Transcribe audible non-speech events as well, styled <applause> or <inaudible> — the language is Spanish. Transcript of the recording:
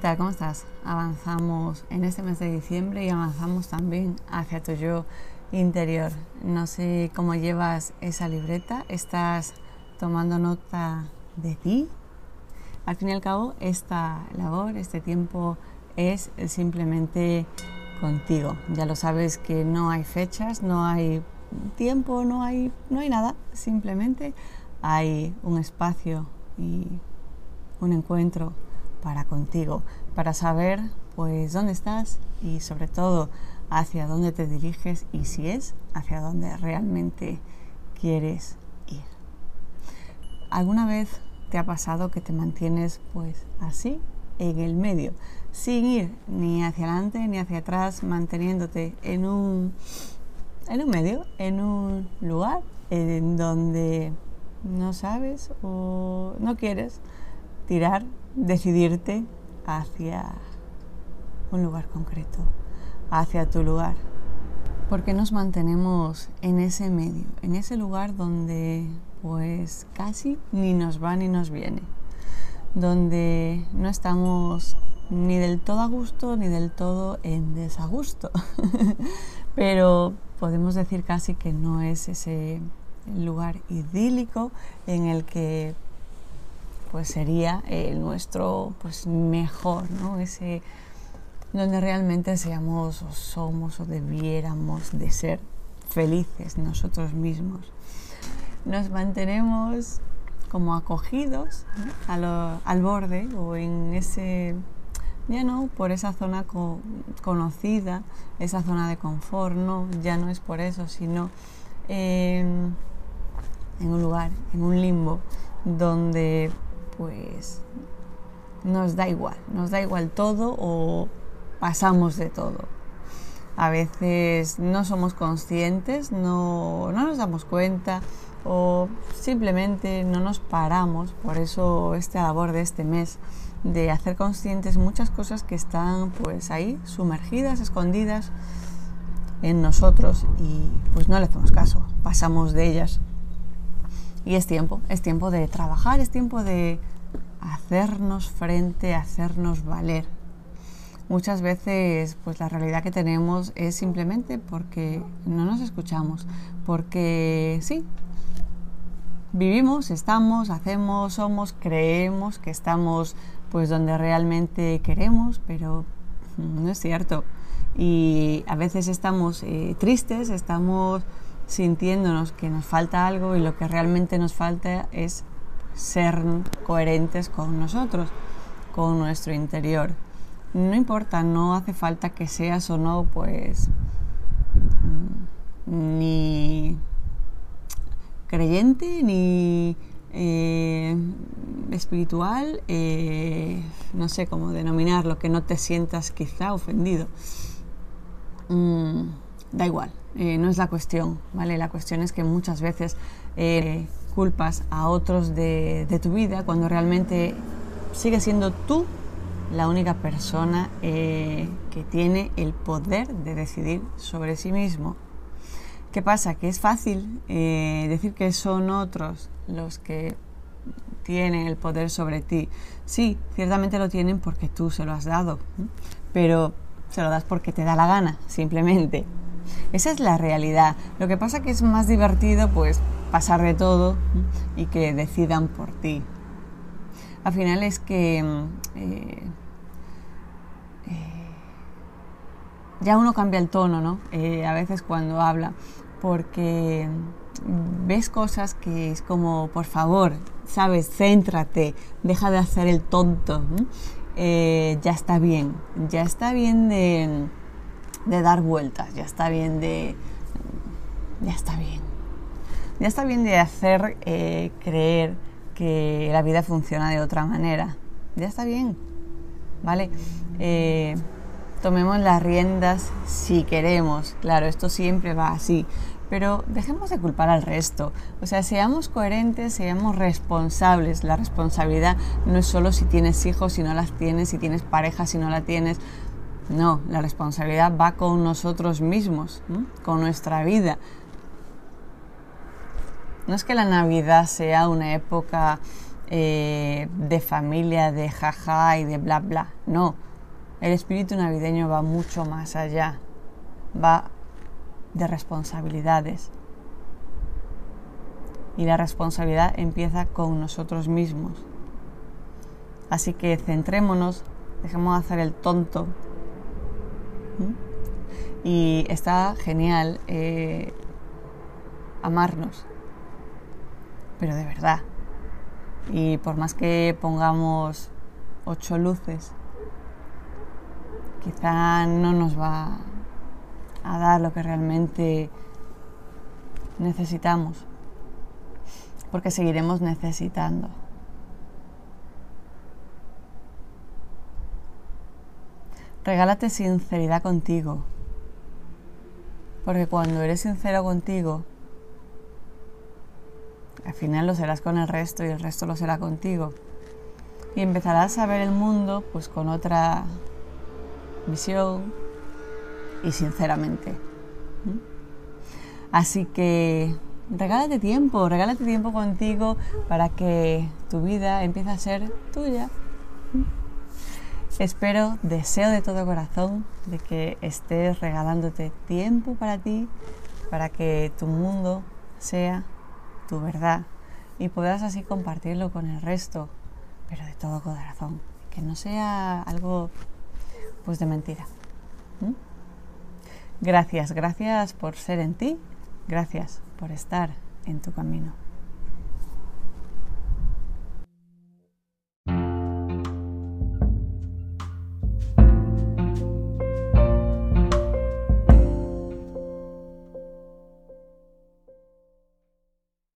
tal? ¿Cómo estás? Avanzamos en este mes de diciembre y avanzamos también hacia tu yo interior. No sé cómo llevas esa libreta, estás tomando nota de ti. Al fin y al cabo, esta labor, este tiempo es simplemente contigo. Ya lo sabes que no hay fechas, no hay tiempo, no hay, no hay nada. Simplemente hay un espacio y un encuentro para contigo, para saber pues dónde estás y sobre todo hacia dónde te diriges y si es hacia dónde realmente quieres ir. ¿Alguna vez te ha pasado que te mantienes pues así en el medio, sin ir ni hacia adelante ni hacia atrás, manteniéndote en un, en un medio, en un lugar en donde no sabes o no quieres tirar, decidirte hacia un lugar concreto, hacia tu lugar. Porque nos mantenemos en ese medio, en ese lugar donde pues casi ni nos va ni nos viene, donde no estamos ni del todo a gusto ni del todo en desagusto, <laughs> pero podemos decir casi que no es ese lugar idílico en el que pues sería el nuestro pues mejor, ¿no? Ese donde realmente seamos o somos o debiéramos de ser felices nosotros mismos. Nos mantenemos como acogidos al borde o en ese, ya no, por esa zona conocida, esa zona de confort, no, ya no es por eso, sino en un lugar, en un limbo, donde pues nos da igual, nos da igual todo o pasamos de todo. A veces no somos conscientes, no, nos damos cuenta o simplemente no nos paramos. Por eso esta labor de este mes de hacer conscientes muchas cosas que están pues ahí sumergidas, escondidas en nosotros y pues no le hacemos caso, pasamos de ellas y es tiempo, es tiempo de trabajar, es tiempo de hacernos frente, hacernos valer. Muchas veces pues la realidad que tenemos es simplemente porque no nos escuchamos, porque sí, vivimos, estamos, hacemos, somos, creemos que estamos pues donde realmente queremos, pero no es cierto. Y a veces estamos eh, tristes, estamos sintiéndonos que nos falta algo y lo que realmente nos falta es ser coherentes con nosotros, con nuestro interior. No importa, no hace falta que seas o no, pues, mm, ni creyente, ni eh, espiritual, eh, no sé cómo denominarlo, que no te sientas quizá ofendido. Mm, da igual, eh, no es la cuestión, ¿vale? La cuestión es que muchas veces eh, culpas a otros de, tu vida cuando realmente sigue siendo tú la única persona eh, que tiene el poder de decidir sobre sí mismo. ¿Qué pasa? Que es fácil decir que son otros los que tienen el poder sobre ti. Sí, ciertamente lo tienen porque tú se lo has dado, pero se lo das porque te da la gana, simplemente. Esa es la realidad. Lo que pasa que es más divertido pues pasar de todo y que decidan por ti. Al final es que mm, eh, eh, ya uno cambia el tono, ¿no? Eh, a veces cuando habla, porque ves cosas que es como, por favor, sabes, céntrate, deja de hacer el tonto. ya está bien, ya está bien de de dar vueltas, ya está bien de... ya está bien. Ya está bien de hacer eh, creer que la vida funciona de otra manera. Ya está bien, ¿vale? Eh, tomemos las riendas si queremos. Claro, esto siempre va así. Pero dejemos de culpar al resto. O sea, seamos coherentes, seamos responsables. La responsabilidad no es solo si tienes hijos, si no las tienes, si tienes pareja, si no la tienes. No, la responsabilidad va con nosotros mismos, con nuestra vida. No es que la Navidad sea una época eh, de familia, de jaja y de bla bla. No, el espíritu navideño va mucho más allá, va de responsabilidades. Y la responsabilidad empieza con nosotros mismos. Así que centrémonos, dejemos de hacer el tonto. Y está genial eh, amarnos, pero de verdad. Y por más que pongamos ocho luces, quizá no nos va a dar lo que realmente necesitamos, porque seguiremos necesitando. Regálate sinceridad contigo, porque cuando eres sincero contigo, al final lo serás con el resto y el resto lo será contigo. Y empezarás a ver el mundo pues con otra visión y sinceramente. Así que regálate tiempo, regálate tiempo contigo para que tu vida empiece a ser tuya. Espero, deseo de todo corazón de que estés regalándote tiempo para ti, para que tu mundo sea tu verdad y podrás así compartirlo con el resto, pero de todo corazón, que no sea algo pues de mentira. Gracias, gracias por ser en ti, gracias por estar en tu camino.